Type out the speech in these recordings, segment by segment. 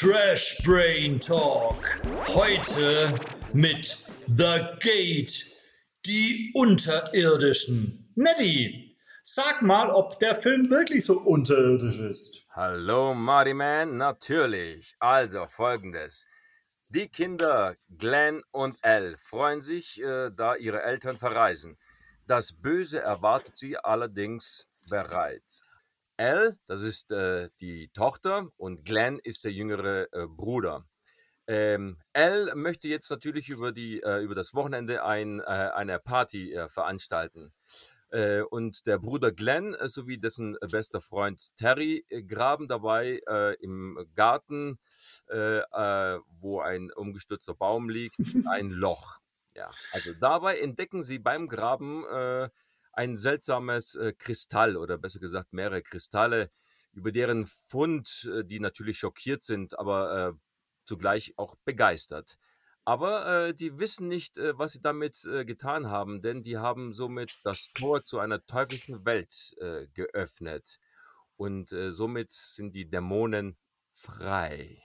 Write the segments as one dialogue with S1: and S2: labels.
S1: Trash Brain Talk. Heute mit The Gate, die Unterirdischen. Neddy, sag mal, ob der Film wirklich so unterirdisch ist.
S2: Hallo, Marty Man, natürlich. Also folgendes. Die Kinder Glenn und Elle freuen sich, äh, da ihre Eltern verreisen. Das Böse erwartet sie allerdings bereits. Elle, das ist äh, die Tochter und Glenn ist der jüngere äh, Bruder. Ähm, Elle möchte jetzt natürlich über, die, äh, über das Wochenende ein, äh, eine Party äh, veranstalten. Äh, und der Bruder Glenn sowie dessen bester Freund Terry graben dabei im Garten, wo ein umgestürzter Baum liegt, ein Loch. Ja, also dabei entdecken sie beim Graben ein seltsames äh, Kristall oder besser gesagt mehrere Kristalle, über deren Fund äh, die natürlich schockiert sind, aber äh, zugleich auch begeistert. Aber äh, die wissen nicht, äh, was sie damit äh, getan haben, denn die haben somit das Tor zu einer teuflischen Welt geöffnet. Und somit sind die Dämonen frei.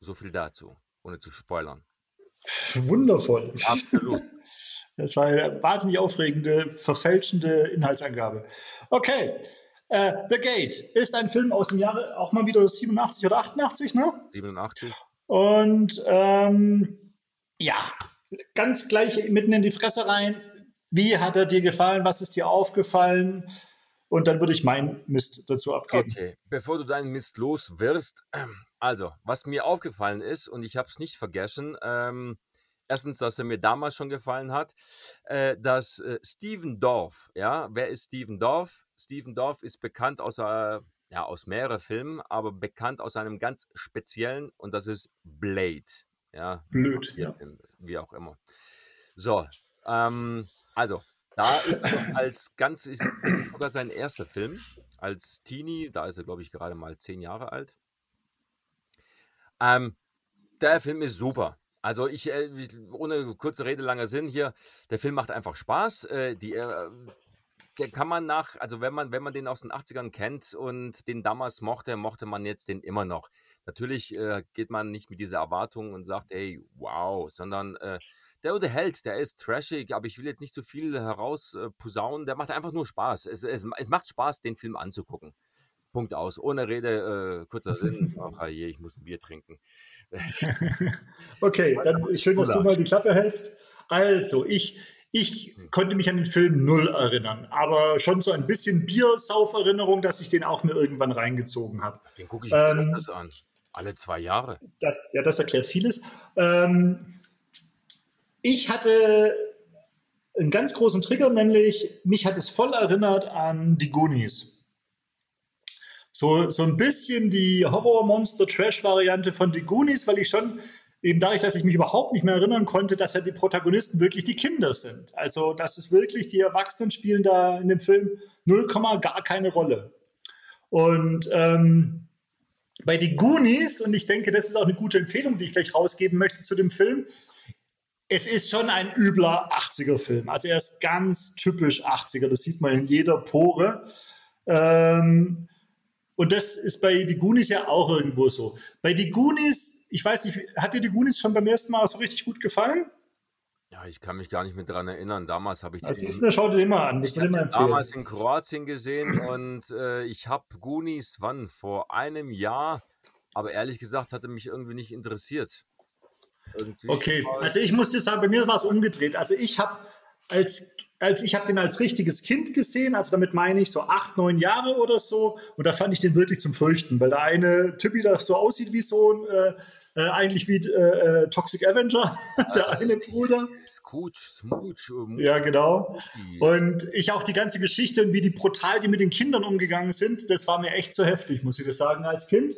S2: So viel dazu, ohne zu spoilern.
S1: Wundervoll.
S2: Absolut.
S1: Das war eine wahnsinnig aufregende, verfälschende Inhaltsangabe. Okay. Uh, The Gate ist ein Film aus dem Jahre auch mal wieder 87 oder 88, ne?
S2: 87.
S1: Und ähm, ja, ganz gleich mitten in die Fresse rein. Wie hat er dir gefallen? Was ist dir aufgefallen? Und dann würde ich meinen Mist dazu abgeben.
S2: Okay, bevor du deinen Mist los wirst, also, was mir aufgefallen ist, und ich habe es nicht vergessen, ähm, erstens, dass er mir damals schon gefallen hat, äh, dass äh, Steven Dorff, ja, wer ist Steven Dorff? Steven Dorff ist bekannt aus, äh, ja, aus mehreren Filmen, aber bekannt aus einem ganz speziellen und das ist Blade. Ja,
S1: Blöd, ja.
S2: Wie auch immer. So, ähm, also, da ist als ganz, ist sogar sein erster Film als Teenie, da ist er, glaube ich, gerade mal zehn Jahre alt. Ähm, der Film ist super. Also ich, äh, ohne kurze Rede, langer Sinn hier, der Film macht einfach Spaß. Äh, die, äh, der kann man nach, also wenn man, wenn man den aus den 80ern kennt und den damals mochte, mochte man jetzt den immer noch. Natürlich geht man nicht mit dieser Erwartung und sagt, hey, wow, sondern der unterhält, der ist trashig, aber ich will jetzt nicht zu viel herausposaunen, der macht einfach nur Spaß. Es, es, es macht Spaß, den Film anzugucken. Punkt aus. Ohne Rede, äh, kurzer Sinn. Ach je, ich muss ein Bier trinken.
S1: okay, dann schön, dass du mal die Klappe hältst. Also, ich, ich konnte mich an den Film null erinnern, aber schon so ein bisschen Biersauf-Erinnerung, dass ich den auch mir irgendwann reingezogen habe.
S2: Den gucke ich mir ähm, das an. Alle zwei Jahre.
S1: Das, ja, das erklärt vieles. Ähm, ich hatte einen ganz großen Trigger, nämlich mich hat es voll erinnert an die Goonies so, so ein bisschen die Horror-Monster-Trash-Variante von The Goonies, weil ich schon eben dadurch, dass ich mich überhaupt nicht mehr erinnern konnte, dass ja die Protagonisten wirklich die Kinder sind. Also, dass es wirklich die Erwachsenen spielen da in dem Film 0, gar keine Rolle. Und ähm, bei The Goonies, und ich denke, das ist auch eine gute Empfehlung, die ich gleich rausgeben möchte zu dem Film, es ist schon ein übler 80er-Film. Also er ist ganz typisch 80er, das sieht man in jeder Pore. Ähm, und das ist bei die Goonies ja auch irgendwo so. Bei die Goonies, ich weiß nicht, hat dir die Goonies schon beim ersten Mal so richtig gut gefallen?
S2: Ja, ich kann mich gar nicht mehr daran erinnern. Damals habe ich
S1: das ist eine Schau dir immer an.
S2: Ich habe damals in Kroatien gesehen und äh, ich habe Goonies wann vor einem Jahr, aber ehrlich gesagt hatte mich irgendwie nicht interessiert.
S1: Irgendwie okay, also ich muss dir sagen, bei mir war es umgedreht. Also ich habe als als ich habe den als richtiges Kind gesehen, also damit meine ich so acht, neun Jahre oder so. Und da fand ich den wirklich zum Fürchten, weil der eine Typi da so aussieht wie so ein, äh, äh, eigentlich wie äh, äh Toxic Avenger, der eine Bruder.
S2: Scooch, Smooch.
S1: Ja, genau. Und ich auch die ganze Geschichte und wie die brutal die mit den Kindern umgegangen sind, das war mir echt zu heftig, muss ich das sagen, als Kind.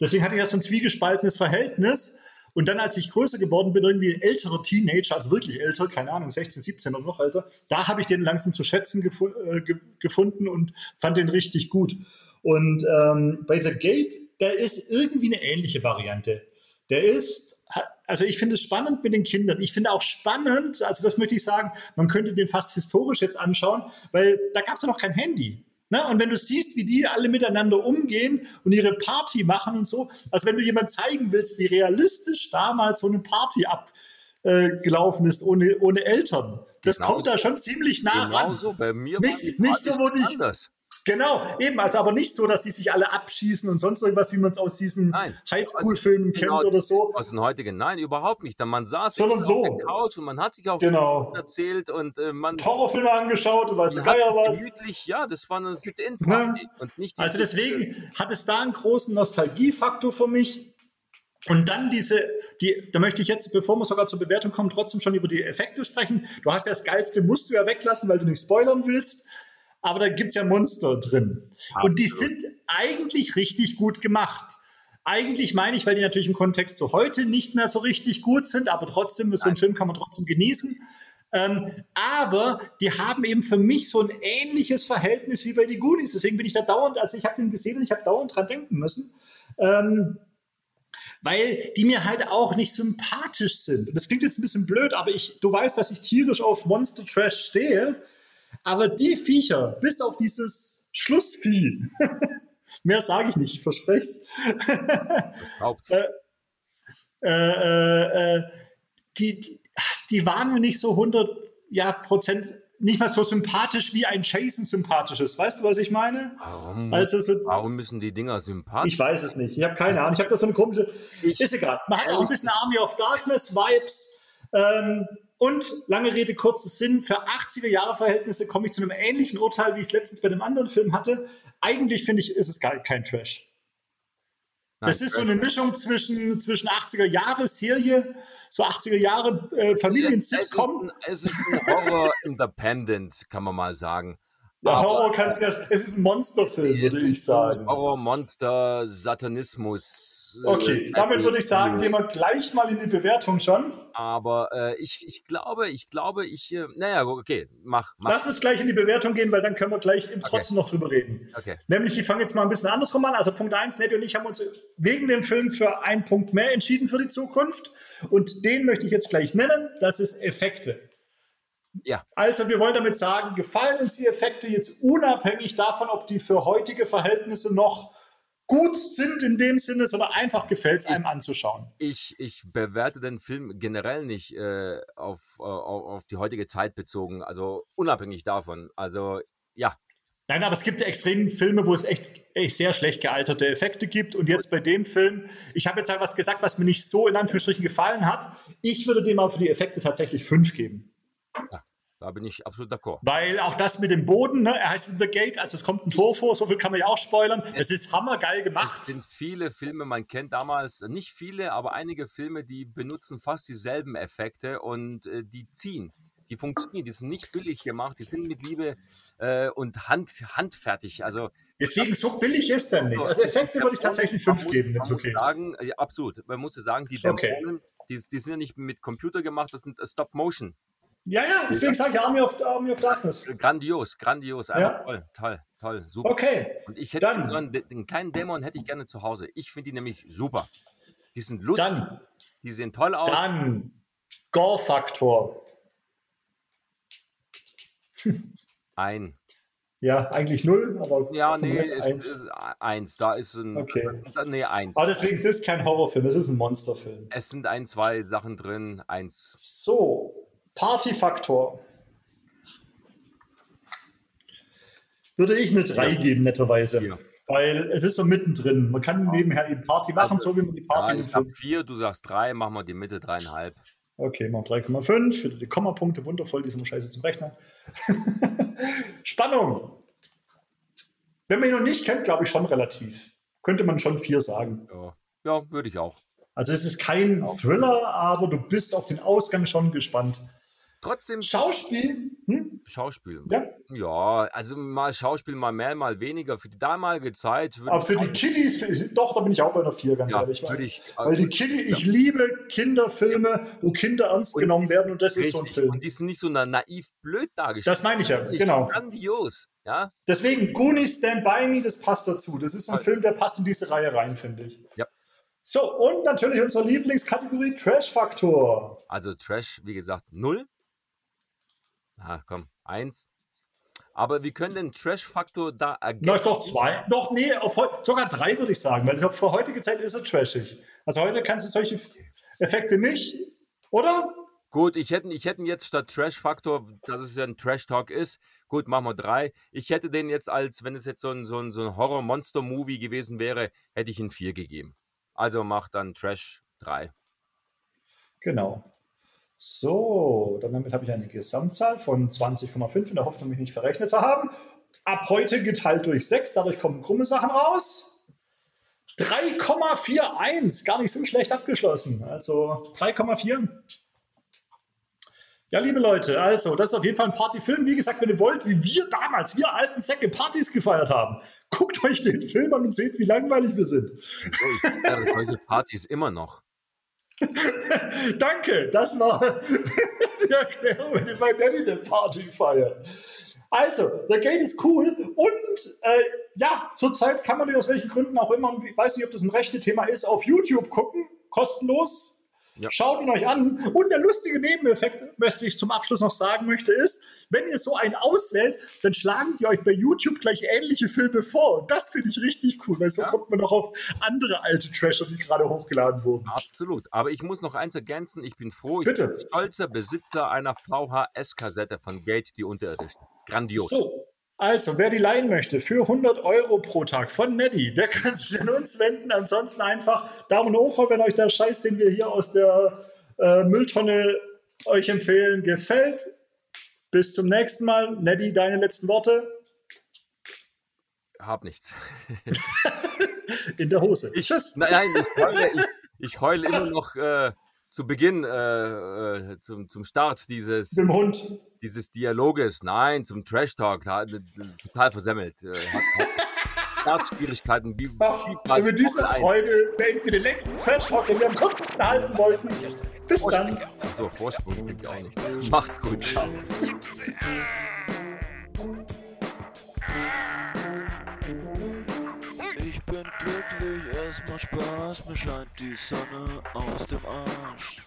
S1: Deswegen hatte ich ja so ein zwiegespaltenes Verhältnis. Und dann, als ich größer geworden bin, irgendwie ein älterer Teenager, also wirklich älter, keine Ahnung, 16, 17 oder noch älter, da habe ich den langsam zu schätzen gefu äh, ge gefunden und fand den richtig gut. Und ähm, bei The Gate, der ist irgendwie eine ähnliche Variante. Der ist, also ich finde es spannend mit den Kindern. Ich finde auch spannend, also das möchte ich sagen, man könnte den fast historisch jetzt anschauen, weil da gab es ja noch kein Handy. Ne? Und wenn du siehst, wie die alle miteinander umgehen und ihre Party machen und so, also wenn du jemand zeigen willst, wie realistisch damals so eine Party abgelaufen äh, ist ohne, ohne Eltern, das genau kommt da schon ziemlich nah
S2: genau
S1: ran.
S2: So. Bei mir
S1: nicht, war die nicht so, wo dich, anders. Genau, eben, also aber nicht so, dass die sich alle abschießen und sonst irgendwas, wie man es aus diesen Highschool-Filmen also, genau, kennt oder so.
S2: Aus den heutigen, nein, überhaupt nicht. Man saß
S1: Sondern so.
S2: auf der Couch und man hat sich auch
S1: genau.
S2: erzählt und äh, man.
S1: Horrorfilme angeschaut und weiß der Geier was.
S2: Gemütlich, ja, das war eine Sit-In-Party.
S1: Ja. Und nicht also deswegen hat es da einen großen Nostalgiefaktor für mich. Und dann diese, die, da möchte ich jetzt, bevor wir sogar zur Bewertung kommen, trotzdem schon über die Effekte sprechen. Du hast ja das Geilste, musst du ja weglassen, weil du nicht spoilern willst aber da gibt es ja Monster drin. Absolut. Und die sind eigentlich richtig gut gemacht. Eigentlich meine ich, weil die natürlich im Kontext zu heute nicht mehr so richtig gut sind, aber trotzdem, so einen Film kann man trotzdem genießen. Ähm, aber die haben eben für mich so ein ähnliches Verhältnis wie bei die Goonies. Deswegen bin ich da dauernd, also ich habe den gesehen und ich habe dauernd dran denken müssen. Ähm, weil die mir halt auch nicht sympathisch sind. Und das klingt jetzt ein bisschen blöd, aber ich, du weißt, dass ich tierisch auf Monster Trash stehe. Aber die Viecher, bis auf dieses Schlussvieh, mehr sage ich nicht, ich verspreche es. äh, äh, äh, die, die, die waren mir nicht so 100 ja, Prozent nicht mal so sympathisch wie ein Jason sympathisch ist. Weißt du, was ich meine?
S2: Warum, also so, warum müssen die Dinger sympathisch
S1: Ich weiß es nicht. Ich habe keine Ahnung. Ich habe da so eine komische. Ich, ist egal. Man hat auch ein bisschen Army of Darkness Vibes. Ähm, und lange Rede, kurzer Sinn, für 80er Jahre Verhältnisse komme ich zu einem ähnlichen Urteil, wie ich es letztens bei dem anderen Film hatte. Eigentlich finde ich, ist es gar kein Trash. Nein, das ist so eine Mischung zwischen, zwischen 80er Jahre Serie, so 80er Jahre äh, Familien-Sitcom.
S2: Es, es ist ein Horror Independent, kann man mal sagen.
S1: Ja, Horror kannst du ja. Es ist ein Monsterfilm, würde ich sagen.
S2: Horror, Monster, Satanismus.
S1: Äh, okay, äh, damit würde ich sagen, gehen wir gleich mal in die Bewertung schon.
S2: Aber äh, ich, ich glaube, ich glaube, ich. Äh, naja, okay, mach, mach.
S1: Lass uns gleich in die Bewertung gehen, weil dann können wir gleich okay. trotzdem noch drüber reden.
S2: Okay.
S1: Nämlich, ich fange jetzt mal ein bisschen andersrum an. Also Punkt 1, Nettie und ich haben uns wegen dem Film für einen Punkt mehr entschieden für die Zukunft. Und den möchte ich jetzt gleich nennen. Das ist Effekte.
S2: Ja.
S1: Also wir wollen damit sagen, gefallen uns die Effekte jetzt unabhängig davon, ob die für heutige Verhältnisse noch gut sind in dem Sinne, sondern einfach gefällt es einem ich, anzuschauen.
S2: Ich, ich bewerte den Film generell nicht äh, auf, äh, auf die heutige Zeit bezogen, also unabhängig davon. Also ja.
S1: Nein, aber es gibt ja extrem Filme, wo es echt, echt sehr schlecht gealterte Effekte gibt. Und jetzt bei dem Film, ich habe jetzt halt was gesagt, was mir nicht so in Anführungsstrichen gefallen hat. Ich würde dem mal für die Effekte tatsächlich fünf geben.
S2: Ja, da bin ich absolut d'accord.
S1: Weil auch das mit dem Boden, ne, er heißt The Gate, also es kommt ein Tor vor, so viel kann man ja auch spoilern. Es, es ist hammergeil gemacht.
S2: Es sind viele Filme, man kennt damals, nicht viele, aber einige Filme, die benutzen fast dieselben Effekte und äh, die ziehen. Die funktionieren, die sind nicht billig gemacht, die sind mit Liebe äh, und hand, handfertig. Also
S1: Deswegen so billig ist er nicht. Also Effekte würde ich tatsächlich fünf muss, geben.
S2: Man okay. sagen, ja, absolut. Man muss sagen, die Dämonen, okay. die, die, sind ja nicht mit Computer gemacht, das sind Stop Motion.
S1: Ja, ja, deswegen sage ich Army of, Army of Darkness.
S2: Grandios, grandios. Ja. Toll, toll, toll, super.
S1: Okay.
S2: Und ich hätte dann. so einen, einen kleinen Dämon hätte ich gerne zu Hause. Ich finde die nämlich super. Die sind lustig. Dann. Die sehen toll aus.
S1: Dann Gore-Faktor.
S2: Ein.
S1: Ja, eigentlich null, aber
S2: ja, nee, ist, eins. Ist eins. Da ist ein
S1: okay.
S2: nee, eins.
S1: Aber deswegen es ist es kein Horrorfilm, es ist ein Monsterfilm.
S2: Es sind ein, zwei Sachen drin, eins.
S1: So, Partyfaktor. Würde ich eine 3 ja. geben, netterweise. Ja. Weil es ist so mittendrin. Man kann nebenher eben Party machen, also, so wie man die Party
S2: ja, Ich sag 4, du sagst 3, machen wir die Mitte 3,5.
S1: Okay, machen 3,5. Für die Kommapunkte wundervoll, die sind scheiße zum Rechnen. Spannung. Wenn man ihn noch nicht kennt, glaube ich schon relativ. Könnte man schon 4 sagen.
S2: Ja, ja würde ich auch.
S1: Also es ist kein Thriller, aber du bist auf den Ausgang schon gespannt.
S2: Trotzdem.
S1: Schauspiel?
S2: Hm? Schauspiel.
S1: Ja.
S2: Ja, also mal Schauspiel, mal mehr, mal weniger. Für die damalige Zeit.
S1: Aber für die Kiddies, doch, da bin ich auch bei einer 4, ganz
S2: ja,
S1: ehrlich.
S2: Weil, ich,
S1: also weil die Kiddie, ich liebe Kinderfilme, wo Kinder ernst und genommen werden und das richtig. ist so ein Film.
S2: Und die sind nicht so naiv blöd dargestellt.
S1: Das meine ich ja, genau.
S2: Grandios. Ja?
S1: Deswegen, Goonies Stand By Me, das passt dazu. Das ist ein Film, der passt in diese Reihe rein, finde ich.
S2: Ja.
S1: So, und natürlich unsere Lieblingskategorie Trash-Faktor.
S2: Also Trash, wie gesagt, null. Ah, komm, eins. Aber wir können den Trash-Faktor da ergänzen.
S1: Na, ist doch zwei. Doch, nee, auf, sogar drei würde ich sagen, weil für heutige Zeit ist er trashig. Also heute kannst du solche Effekte nicht, oder?
S2: Gut, ich hätte, ich hätte jetzt statt Trash-Faktor, dass es ja ein Trash-Talk ist, gut, machen wir drei. Ich hätte den jetzt als, wenn es jetzt so ein, so ein, so ein Horror-Monster-Movie gewesen wäre, hätte ich ihn vier gegeben. Also mach dann Trash drei.
S1: Genau. So, damit habe ich eine Gesamtzahl von 20,5 in der Hoffnung, mich nicht verrechnet zu haben. Ab heute geteilt durch 6, dadurch kommen krumme Sachen raus. 3,41, gar nicht so schlecht abgeschlossen. Also 3,4. Ja, liebe Leute, also das ist auf jeden Fall ein Partyfilm. Wie gesagt, wenn ihr wollt, wie wir damals, wir alten Säcke, Partys gefeiert haben, guckt euch den Film an und seht, wie langweilig wir sind.
S2: Ich feiere solche Partys immer noch.
S1: Danke, das war die Erklärung, wenn ihr bei Daddy eine Party feiert. Also, The Gate ist cool und äh, ja, zurzeit kann man den aus welchen Gründen auch immer, ich weiß nicht, ob das ein rechte Thema ist, auf YouTube gucken, kostenlos. Ja. Schaut ihn euch an. Und der lustige Nebeneffekt, was ich zum Abschluss noch sagen möchte, ist, wenn ihr so einen auswählt, dann schlagen die euch bei YouTube gleich ähnliche Filme vor. Und das finde ich richtig cool, weil so ja. kommt man auch auf andere alte Trasher, die gerade hochgeladen wurden.
S2: Absolut. Aber ich muss noch eins ergänzen. Ich bin froh, ich
S1: Bitte.
S2: bin stolzer Besitzer einer VHS-Kassette von Gate, die unterirdischen. Grandios.
S1: So, also, wer die leihen möchte für 100 Euro pro Tag von Neddy, der kann sich an uns wenden. Ansonsten einfach Daumen hoch, wenn euch der Scheiß, den wir hier aus der äh, Mülltonne euch empfehlen, gefällt. Bis zum nächsten Mal. Neddy, deine letzten Worte?
S2: Hab nichts.
S1: In der Hose.
S2: Ich, Tschüss. Nein, ich heule, ich, ich heule immer noch. Äh zu Beginn, äh, äh, zum, zum Start dieses,
S1: Dem Hund.
S2: dieses Dialoges, nein, zum Trash Talk, total versemmelt. Äh, Startschwierigkeiten. Wie,
S1: Ach, über diese Freude beenden wir den längsten Trash Talk, den wir am kürzesten halten wollten. Bis dann.
S2: Achso, Vorsprung bringt auch nichts. Macht's gut. Ciao.
S3: bin glücklich, es macht Spaß, mir scheint die Sonne aus dem Arsch.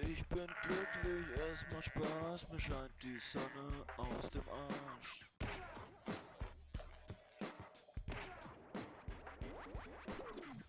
S3: Ich bin glücklich, es macht Spaß, mir scheint die Sonne aus dem Arsch.